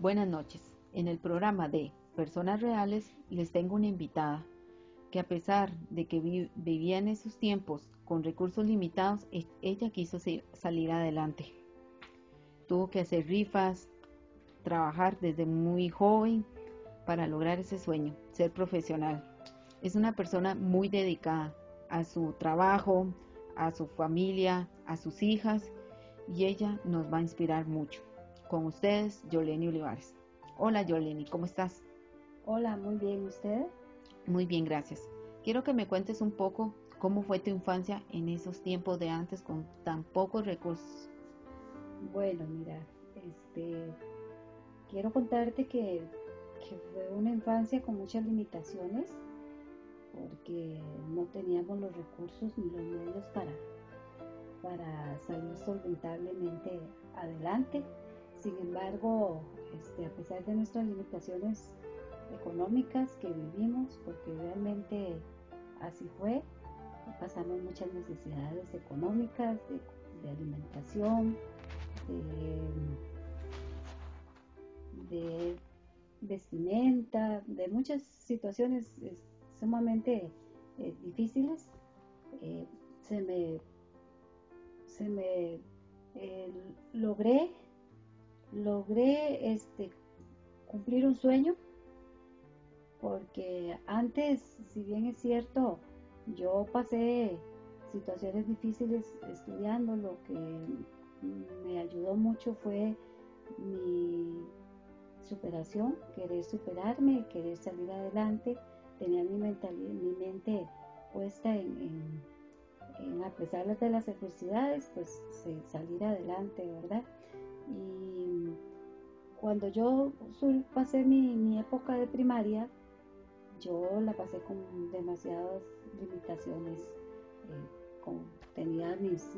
Buenas noches. En el programa de Personas Reales les tengo una invitada que a pesar de que vivía en esos tiempos con recursos limitados, e-, ella quiso salir adelante. Tuvo que hacer rifas, trabajar desde muy joven para lograr ese sueño, ser profesional. Es una persona muy dedicada a su trabajo, a su familia, a sus hijas y ella nos va a inspirar mucho. Con ustedes, Yoleni Olivares. Hola Yoleni, ¿cómo estás? Hola, muy bien, ¿usted? Muy bien, gracias. Quiero que me cuentes un poco cómo fue tu infancia en esos tiempos de antes con tan pocos recursos. Bueno, mira, este, quiero contarte que, que fue una infancia con muchas limitaciones porque no teníamos los recursos ni los medios para, para salir solventablemente adelante. Sin embargo, este, a pesar de nuestras limitaciones económicas que vivimos, porque realmente así fue, pasamos muchas necesidades económicas, de, alimentación, de, vestimenta, de muchas situaciones sumamente eh, difíciles. Eh, se me, se me eh, logré, logré este, cumplir un sueño porque antes, si bien es cierto, yo pasé situaciones difíciles estudiando, lo que me ayudó mucho fue mi superación, querer superarme, querer salir adelante, tenía mi, mi mente puesta en, a pesar de las adversidades, pues salir adelante, ¿verdad? Y cuando yo pasé mi, mi época de primaria, yo la pasé con demasiadas limitaciones. Eh, tenía mis,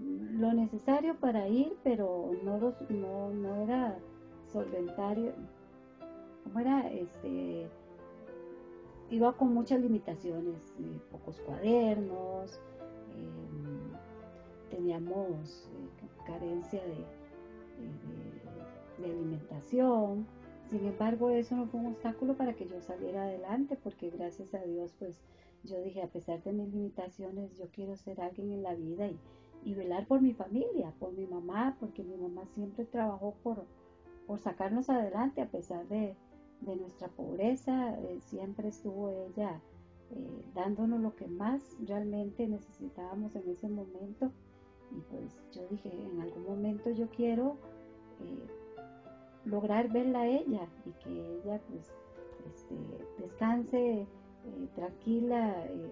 lo necesario para ir, pero no, los, no, no era solventario. ¿Cómo era? Este, iba con muchas limitaciones, eh, pocos cuadernos, em, teníamos eh, carencia de, alimentación sin embargo, eso no fue un obstáculo para que yo saliera adelante, porque gracias a Dios, pues yo dije, a pesar de mis limitaciones, yo quiero ser alguien en la vida y, velar por mi familia, por mi mamá, porque mi mamá siempre trabajó por, por sacarnos adelante a pesar de, nuestra pobreza, eh, siempre estuvo ella eh, dándonos lo que más realmente necesitábamos en ese momento. Y pues yo dije, en algún momento yo quiero eh, lograr verla a ella y que ella pues este, descanse eh, tranquila, eh,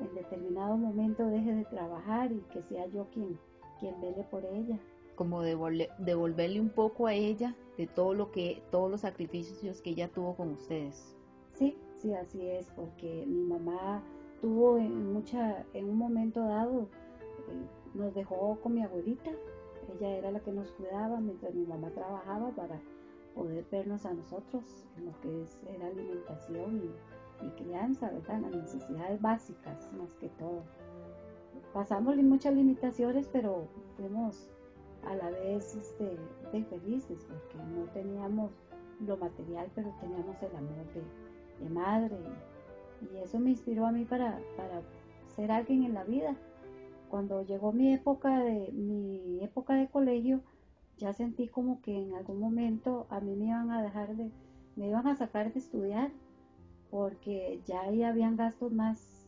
en determinado momento deje de trabajar y que sea yo quien, quien vele por ella. Como devolverle un poco a ella de todo lo que, todos los sacrificios que ella tuvo con ustedes. Sí, sí, así es, porque mi mamá tuvo en mucha, en un momento dado, eh, nos dejó con mi abuelita, ella era la que nos cuidaba mientras mi mamá trabajaba para poder vernos a nosotros en lo que es, era alimentación y, crianza, ¿verdad? Las necesidades básicas más que todo. Pasamos muchas limitaciones, pero fuimos a la vez este, felices porque no teníamos lo material, pero teníamos el amor de, madre. Y, eso me inspiró a mí para, para ser alguien en la vida cuando llegó mi época de mi época de colegio, ya sentí como que en algún momento a mí me iban a dejar de, me iban a sacar de estudiar, porque ya ahí habían gastos más,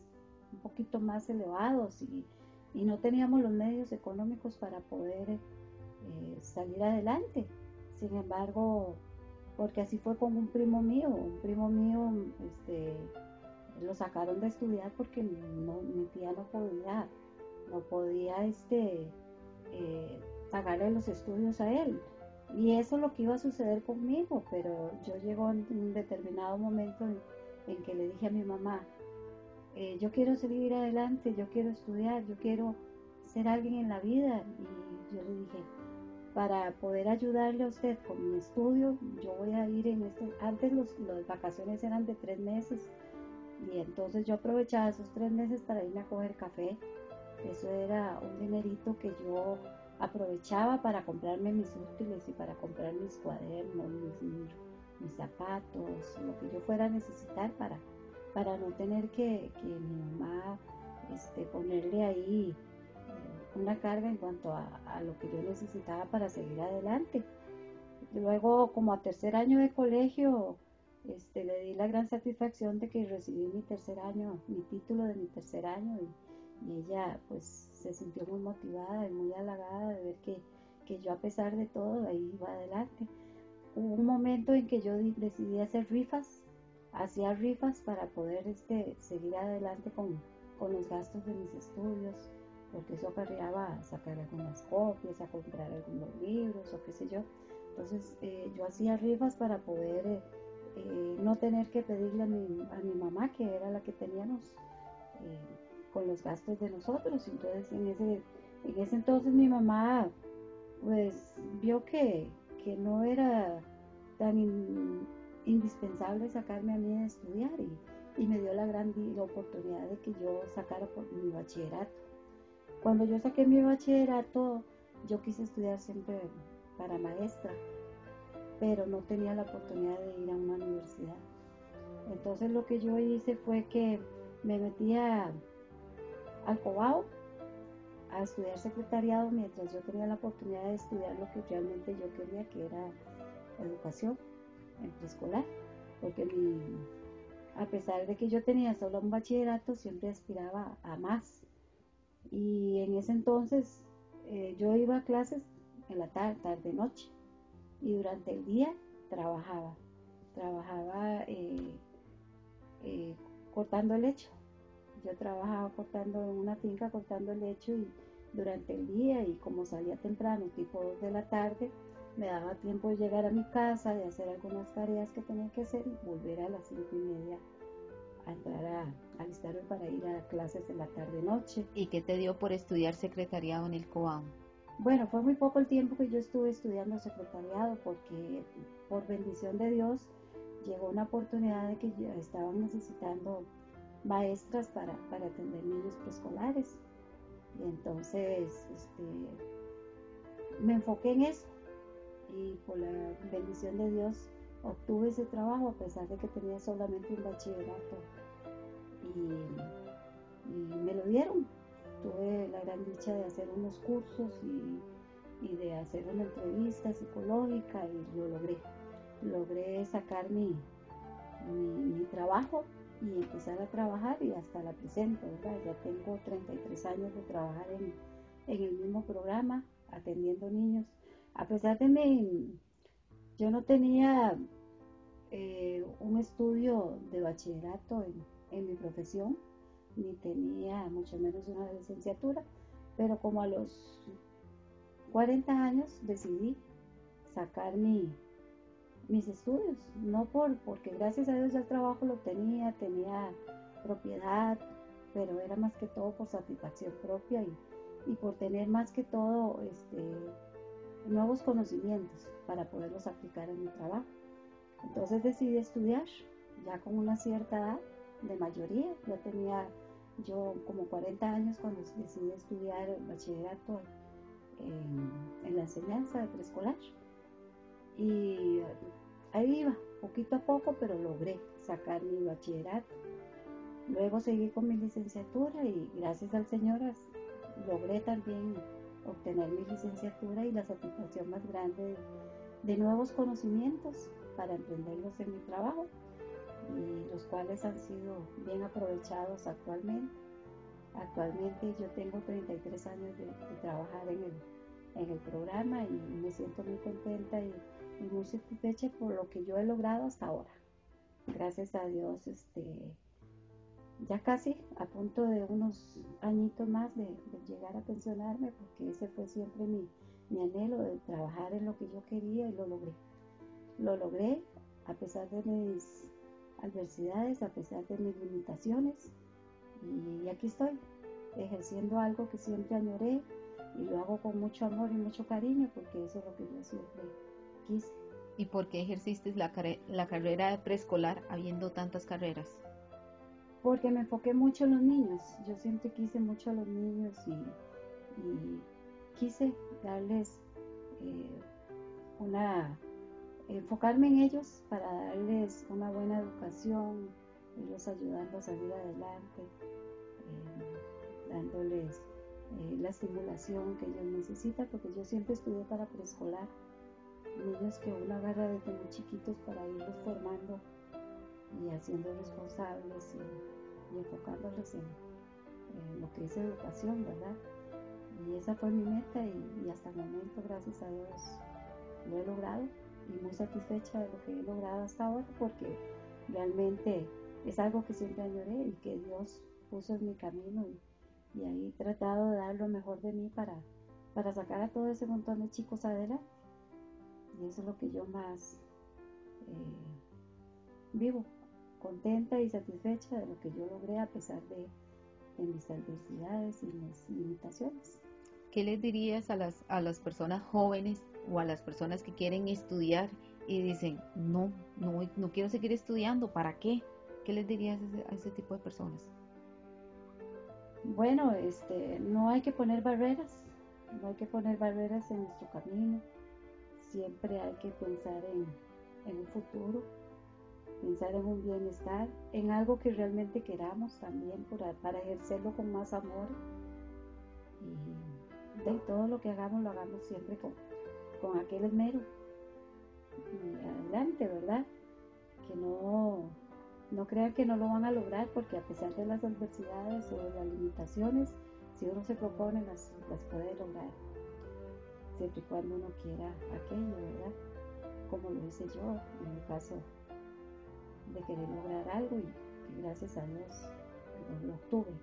un poquito más elevados y, no teníamos los medios económicos para poder eh, salir adelante. Sin embargo, porque así fue con un primo mío, un primo mío, este, lo sacaron de estudiar porque mi tía no podía no podía este, eh, pagarle los estudios a él. Y eso es lo que iba a suceder conmigo, pero yo llegó un determinado momento en, que le dije a mi mamá, eh, yo quiero seguir adelante, yo quiero estudiar, yo quiero ser alguien en la vida. Y yo le dije, para poder ayudarle a usted con mi estudio, yo voy a ir en este, antes los, las vacaciones eran de tres meses, y entonces yo aprovechaba esos tres meses para irme a coger café eso era un dinerito que yo aprovechaba para comprarme mis útiles y para comprar mis cuadernos, mis, zapatos, lo que yo fuera a necesitar para, para no tener que, mi mamá este, ponerle ahí eh, una carga en cuanto a, lo que yo necesitaba para seguir adelante. Luego, como a tercer año de colegio, este, le di la gran satisfacción de que recibí mi tercer año, mi título de mi tercer año y ella pues se sintió muy motivada y muy halagada de ver que, que yo a pesar de todo ahí iba adelante hubo un momento en que yo decidí hacer rifas, hacía rifas para poder este, seguir adelante con, los gastos de mis estudios, porque eso acarreaba sacar algunas copias, a comprar algunos libros o qué sé yo. Entonces eh, yo hacía rifas para poder eh, eh, no tener que pedirle a mi, a mi, mamá, que era la que teníamos con los gastos de nosotros. Entonces en ese, en ese entonces mi mamá pues vio que, que no era tan indispensable sacarme a mí de estudiar y, me dio la gran oportunidad de que yo sacara mi bachillerato. Cuando yo saqué mi bachillerato, yo quise estudiar siempre para maestra, pero no tenía la oportunidad de ir a una universidad. Entonces lo que yo hice fue que me metía al Cobao a estudiar secretariado mientras yo tenía la oportunidad de estudiar lo que realmente yo quería, que era educación en preescolar, porque a pesar de que yo tenía solo un bachillerato, siempre aspiraba a más. Y en ese entonces eh, yo iba a clases en la tarde, tarde, noche, y durante el día trabajaba. Trabajaba eh, eh, cortando el lecho. Yo trabajaba cortando en una finca, cortando el lecho y durante el día y como salía temprano, tipo 2 de la tarde, me daba tiempo de llegar a mi casa, de hacer algunas tareas que tenía que hacer y volver a las cinco y media a entrar a, alistarme para ir a clases en la tarde-noche. ¿Y qué te dio por estudiar secretariado en el COAM? Bueno, fue muy poco el tiempo que yo estuve estudiando secretariado porque por bendición de Dios llegó una oportunidad de que estaban necesitando maestras para, para atender niños preescolares. Y entonces este, me enfoqué en eso y por la bendición de Dios obtuve ese trabajo a pesar de que tenía solamente un bachillerato y, me lo dieron. Tuve la gran dicha de hacer unos cursos y, de hacer una entrevista psicológica y lo logré. Logré sacar mi, mi, trabajo y empezar a trabajar y hasta la presente, Ya tengo 33 años de trabajar en, en el mismo programa, atendiendo niños. A pesar de mi, yo no tenía eh, un estudio de bachillerato en, mi profesión, ni tenía mucho menos una licenciatura, pero como a los 40 años decidí sacar mi, mis estudios, no por, porque gracias a Dios ya el trabajo lo tenía, tenía propiedad, pero era más que todo por satisfacción propia y, y por tener más que todo este, nuevos conocimientos para poderlos aplicar en mi trabajo. Entonces decidí estudiar ya con una cierta edad de mayoría, ya tenía yo como 40 años cuando decidí estudiar bachillerato en, en la enseñanza de preescolar. Y ahí iba, poquito a poco, pero logré sacar mi bachillerato. Luego seguí con mi licenciatura y gracias al Señor logré también obtener mi licenciatura y la satisfacción más grande de, nuevos conocimientos para emprenderlos en mi trabajo y los cuales han sido bien aprovechados actualmente. Actualmente yo tengo 33 años de, trabajar en el, en el, programa y me siento muy contenta y, y, muy satisfecha por lo que yo he logrado hasta ahora. Gracias a Dios, este, ya casi a punto de unos añitos más de, llegar a pensionarme, porque ese fue siempre mi, anhelo de trabajar en lo que yo quería y lo logré. Lo logré a pesar de mis adversidades, a pesar de mis limitaciones, y aquí estoy, ejerciendo algo que siempre añoré y lo hago con mucho amor y mucho cariño, porque eso es lo que yo siempre ¿Y por qué ejerciste la, la carrera de preescolar habiendo tantas carreras? porque me enfoqué mucho en los niños. Yo siempre quise mucho a los niños y, quise darles eh, una, enfocarme en ellos para darles una buena educación, irlos ayudando a salir adelante, eh, dándoles eh, la estimulación que ellos necesitan, porque yo siempre estudié para preescolar, niños que uno agarra desde muy chiquitos para irlos formando y haciendo responsables y, enfocándolos en, lo que es educación, ¿verdad? Y esa fue mi meta y, hasta el momento, gracias a Dios, lo he logrado y muy satisfecha de lo que he logrado hasta ahora porque realmente es algo que siempre añoré y que Dios puso en mi camino y, y ahí he tratado de dar lo mejor de mí para, para sacar a todo ese montón de chicos adelante. Y eso es lo que yo más eh, vivo, contenta y satisfecha de lo que yo logré a pesar de, mis adversidades y mis limitaciones. ¿Qué les dirías a las, a las personas jóvenes o a las personas que quieren estudiar y dicen, no, no, no quiero seguir estudiando, ¿para qué? ¿Qué les dirías a ese tipo de personas? Bueno, este, no hay que poner barreras, no hay que poner barreras en nuestro camino. Siempre hay que pensar en, un futuro, pensar en un bienestar, en algo que realmente queramos también para, ejercerlo con más amor. Y de todo lo que hagamos lo hagamos siempre con, con aquel esmero. Y adelante, ¿verdad? Que no no crean que no lo van a lograr porque a pesar de las adversidades o de las limitaciones, si uno se propone las, las puede lograr. Siempre y cuando uno quiera aquello, ¿verdad? Como lo hice yo en el caso de querer lograr algo y gracias a Dios lo, obtuve.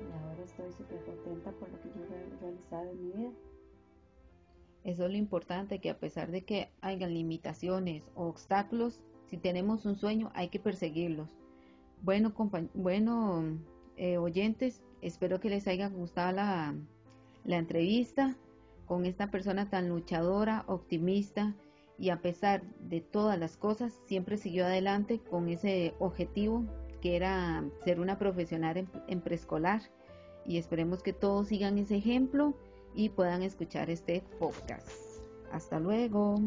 Y ahora estoy súper contenta por lo que yo he realizado en mi vida. Eso es lo importante, que a pesar de que hayan limitaciones o obstáculos, si tenemos un sueño, hay que perseguirlos. Bueno, bueno eh, oyentes, espero que les haya gustado la, la entrevista con esta persona tan luchadora, optimista y a pesar de todas las cosas, siempre siguió adelante con ese objetivo que era ser una profesional en, preescolar. Y esperemos que todos sigan ese ejemplo y puedan escuchar este podcast. Hasta luego.